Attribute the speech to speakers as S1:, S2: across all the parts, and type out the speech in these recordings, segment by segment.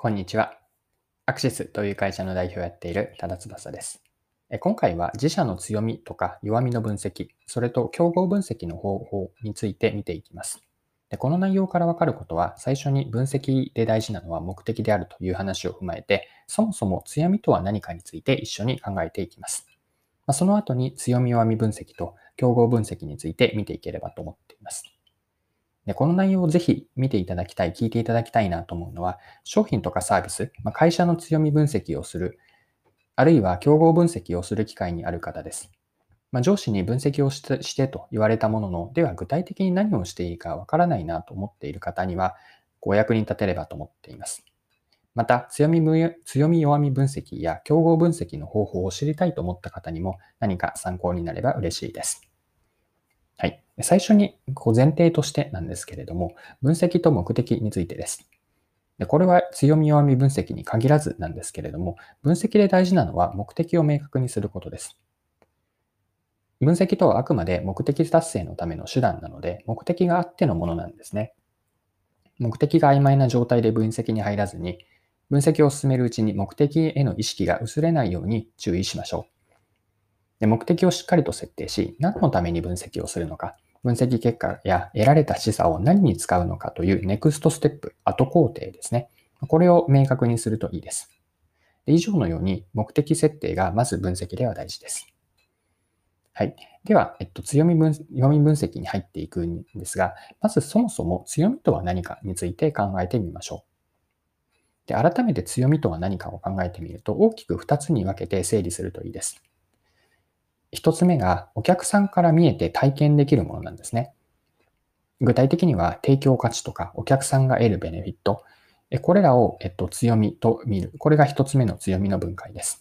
S1: こんにちは。アクシスという会社の代表をやっている多田翼です。今回は自社の強みとか弱みの分析、それと競合分析の方法について見ていきます。でこの内容からわかることは、最初に分析で大事なのは目的であるという話を踏まえて、そもそも強みとは何かについて一緒に考えていきます。まその後に強み弱み分析と競合分析について見ていければと思っています。で、この内容をぜひ見ていただきたい、聞いていただきたいなと思うのは、商品とかサービス、まあ、会社の強み分析をする、あるいは競合分析をする機会にある方です。まあ、上司に分析をしてしてと言われたものの、では具体的に何をしていいかわからないなと思っている方には、お役に立てればと思っています。また強み、強み弱み分析や競合分析の方法を知りたいと思った方にも何か参考になれば嬉しいです。最初にこう前提としてなんですけれども、分析と目的についてです。でこれは強み弱み分析に限らずなんですけれども、分析で大事なのは目的を明確にすることです。分析とはあくまで目的達成のための手段なので、目的があってのものなんですね。目的が曖昧な状態で分析に入らずに、分析を進めるうちに目的への意識が薄れないように注意しましょう。で目的をしっかりと設定し、何のために分析をするのか、分析結果や得られた示唆を何に使うのかというネクストステップ、後工程ですね。これを明確にするといいです。で以上のように目的設定がまず分析では大事です。はい。では、えっと、強み分、弱み分析に入っていくんですが、まずそもそも強みとは何かについて考えてみましょう。で、改めて強みとは何かを考えてみると、大きく2つに分けて整理するといいです。一つ目がお客さんから見えて体験できるものなんですね。具体的には提供価値とかお客さんが得るベネフィット、これらを、えっと、強みと見る。これが一つ目の強みの分解です。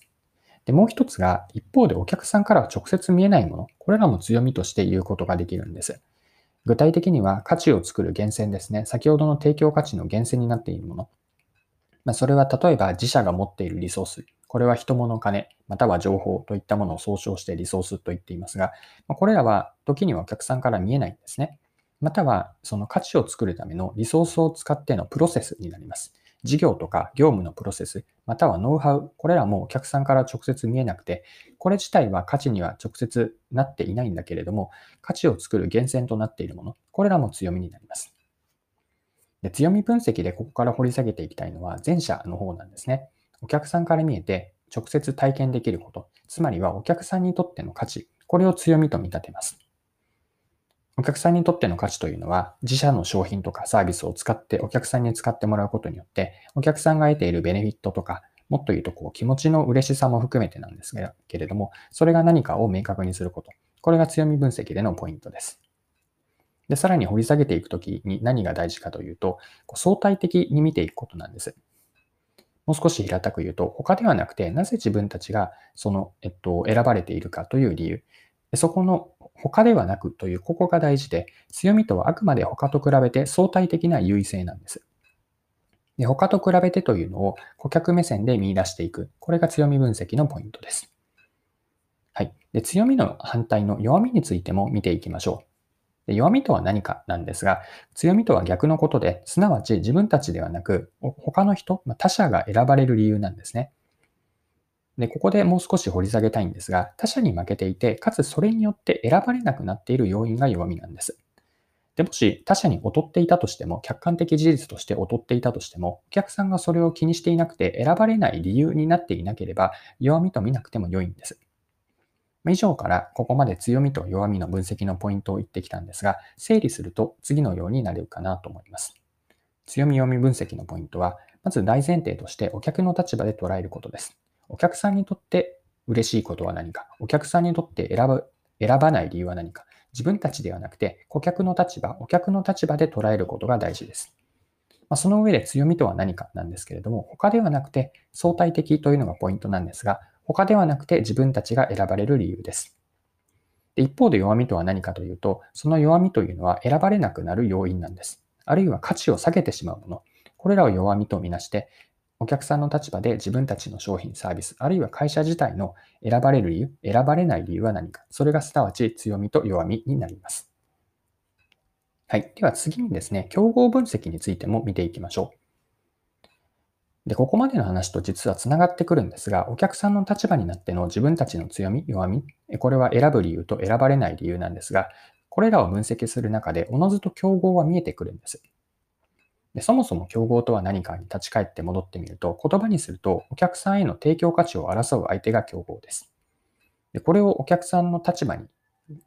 S1: で、もう一つが一方でお客さんからは直接見えないもの。これらも強みとして言うことができるんです。具体的には価値を作る源泉ですね。先ほどの提供価値の源泉になっているもの。まあ、それは例えば自社が持っているリソース。これは人物金、または情報といったものを総称してリソースと言っていますが、これらは時にはお客さんから見えないんですね。またはその価値を作るためのリソースを使ってのプロセスになります。事業とか業務のプロセス、またはノウハウ、これらもお客さんから直接見えなくて、これ自体は価値には直接なっていないんだけれども、価値を作る源泉となっているもの、これらも強みになります。で強み分析でここから掘り下げていきたいのは前者の方なんですね。お客さんから見えて直接体験できること、つまりはお客さんにとっての価値、これを強みと見立てます。お客さんにとっての価値というのは、自社の商品とかサービスを使ってお客さんに使ってもらうことによって、お客さんが得ているベネフィットとか、もっと言うとこう気持ちの嬉しさも含めてなんですけれども、それが何かを明確にすること。これが強み分析でのポイントです。で、さらに掘り下げていくときに何が大事かというと、相対的に見ていくことなんです。もう少し平たく言うと、他ではなくて、なぜ自分たちがその、えっと、選ばれているかという理由。そこの他ではなくという、ここが大事で、強みとはあくまで他と比べて相対的な優位性なんです。で他と比べてというのを顧客目線で見出していく。これが強み分析のポイントです。はい。で強みの反対の弱みについても見ていきましょう。弱みとは何かなんですが、強みとは逆のことで、すなわち自分たちではなく、他の人、他者が選ばれる理由なんですね。で、ここでもう少し掘り下げたいんですが、他者に負けていて、かつそれによって選ばれなくなっている要因が弱みなんです。で、もし他者に劣っていたとしても、客観的事実として劣っていたとしても、お客さんがそれを気にしていなくて選ばれない理由になっていなければ、弱みと見なくても良いんです。以上からここまで強みと弱みの分析のポイントを言ってきたんですが、整理すると次のようになるかなと思います。強み弱み分析のポイントは、まず大前提としてお客の立場で捉えることです。お客さんにとって嬉しいことは何か、お客さんにとって選ぶ選ばない理由は何か、自分たちではなくて顧客の立場、お客の立場で捉えることが大事です。まあ、その上で強みとは何かなんですけれども、他ではなくて相対的というのがポイントなんですが、他ではなくて自分たちが選ばれる理由です。で一方で弱みとは何かというと、その弱みというのは選ばれなくなる要因なんです。あるいは価値を下げてしまうもの。これらを弱みとみなして、お客さんの立場で自分たちの商品、サービス、あるいは会社自体の選ばれる理由、選ばれない理由は何か。それがすなわち強みと弱みになります。はい。では次にですね、競合分析についても見ていきましょう。で、ここまでの話と実は繋がってくるんですが、お客さんの立場になっての自分たちの強み、弱み、これは選ぶ理由と選ばれない理由なんですが、これらを分析する中で、おのずと競合は見えてくるんです。でそもそも競合とは何かに立ち返って戻ってみると、言葉にすると、お客さんへの提供価値を争う相手が競合です。でこれをお客さんの立場に、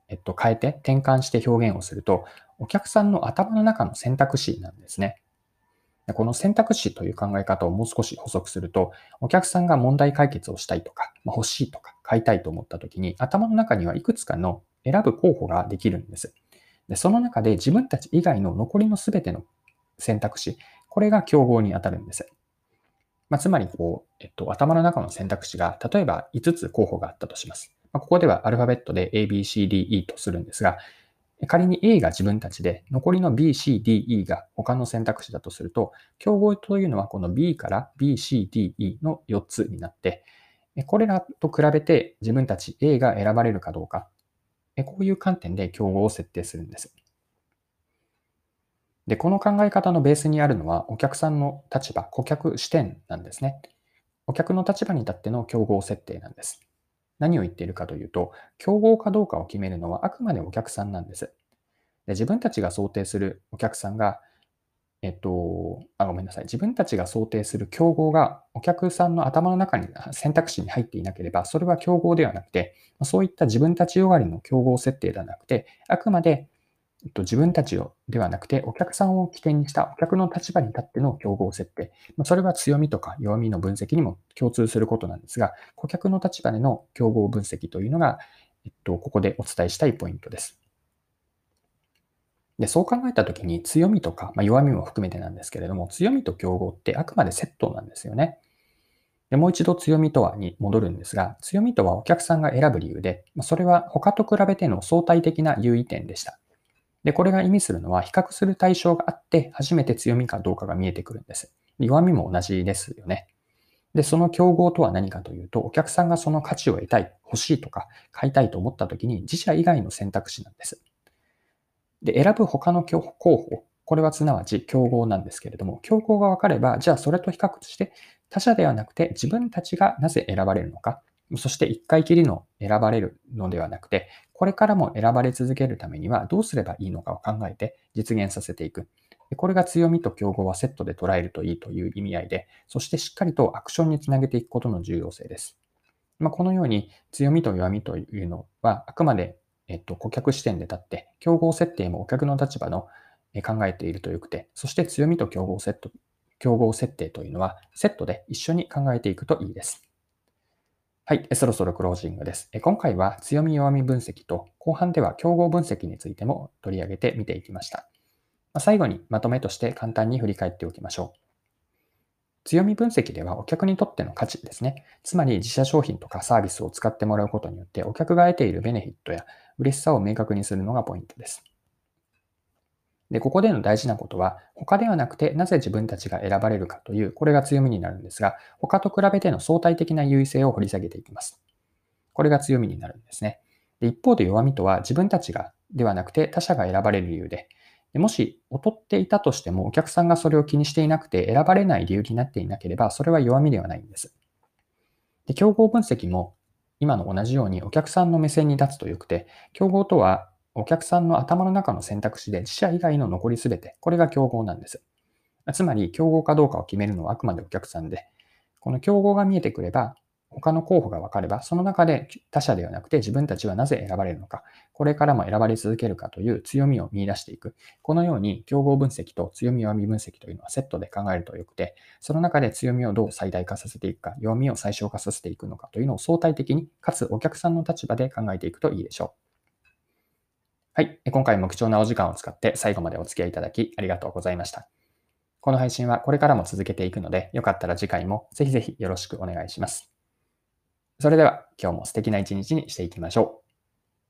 S1: えっと、変えて転換して表現をすると、お客さんの頭の中の選択肢なんですね。この選択肢という考え方をもう少し補足すると、お客さんが問題解決をしたいとか、ま、欲しいとか、買いたいと思った時に、頭の中にはいくつかの選ぶ候補ができるんです。でその中で自分たち以外の残りの全ての選択肢、これが競合に当たるんです。まあ、つまりこう、えっと、頭の中の選択肢が、例えば5つ候補があったとします。まあ、ここではアルファベットで A, B, C, D, E とするんですが、仮に A が自分たちで、残りの B、C、D、E が他の選択肢だとすると、競合というのはこの B から B、C、D、E の4つになって、これらと比べて自分たち A が選ばれるかどうか、こういう観点で競合を設定するんです。で、この考え方のベースにあるのはお客さんの立場、顧客視点なんですね。お客の立場に立っての競合設定なんです。何を言っているかというと、競合かどうかを決めるのはあくまでお客さんなんです。で自分たちが想定するお客さんが、えっと、あ、ごめんなさい。自分たちが想定する競合がお客さんの頭の中に選択肢に入っていなければ、それは競合ではなくて、そういった自分たちよがりの競合設定ではなくて、あくまでえっと自分たちをではなくて、お客さんを起点にしたお客の立場に立っての競合設定。まそれは強みとか弱みの分析にも共通することなんですが、顧客の立場での競合分析というのが、えっと、ここでお伝えしたいポイントです。でそう考えたときに強みとか、まあ、弱みも含めてなんですけれども、強みと競合ってあくまでセットなんですよね。でもう一度強みとはに戻るんですが、強みとはお客さんが選ぶ理由で、それは他と比べての相対的な優位点でした。で、これが意味するのは、比較する対象があって、初めて強みかどうかが見えてくるんです。弱みも同じですよね。で、その競合とは何かというと、お客さんがその価値を得たい、欲しいとか、買いたいと思った時に、自社以外の選択肢なんです。で、選ぶ他の候補、これはすなわち競合なんですけれども、競合が分かれば、じゃあそれと比較して、他社ではなくて自分たちがなぜ選ばれるのか、そして一回きりの選ばれるのではなくて、これからも選ばれ続けるためにはどうすればいいのかを考えて実現させていく。これが強みと競合はセットで捉えるといいという意味合いで、そしてしっかりとアクションにつなげていくことの重要性です。まあ、このように強みと弱みというのはあくまで、えっと、顧客視点で立って、競合設定もお客の立場の考えているとよくて、そして強みと競合セット、競合設定というのはセットで一緒に考えていくといいです。はい、そろそろクロージングです。今回は強み弱み分析と後半では競合分析についても取り上げて見ていきました。最後にまとめとして簡単に振り返っておきましょう。強み分析ではお客にとっての価値ですね。つまり自社商品とかサービスを使ってもらうことによってお客が得ているベネフィットや嬉しさを明確にするのがポイントです。で、ここでの大事なことは、他ではなくてなぜ自分たちが選ばれるかという、これが強みになるんですが、他と比べての相対的な優位性を掘り下げていきます。これが強みになるんですね。で一方で弱みとは自分たちがではなくて他者が選ばれる理由で、でもし劣っていたとしてもお客さんがそれを気にしていなくて選ばれない理由になっていなければ、それは弱みではないんです。で競合分析も今の同じようにお客さんの目線に立つとよくて、競合とはお客さんの頭の中の選択肢で自社以外の残りすべて、これが競合なんです。つまり、競合かどうかを決めるのはあくまでお客さんで、この競合が見えてくれば、他の候補が分かれば、その中で他社ではなくて自分たちはなぜ選ばれるのか、これからも選ばれ続けるかという強みを見出していく。このように競合分析と強み弱み分析というのはセットで考えるとよくて、その中で強みをどう最大化させていくか、弱みを最小化させていくのかというのを相対的に、かつお客さんの立場で考えていくといいでしょう。はい。今回も貴重なお時間を使って最後までお付き合いいただきありがとうございました。この配信はこれからも続けていくので、よかったら次回もぜひぜひよろしくお願いします。それでは今日も素敵な一日にしていきましょう。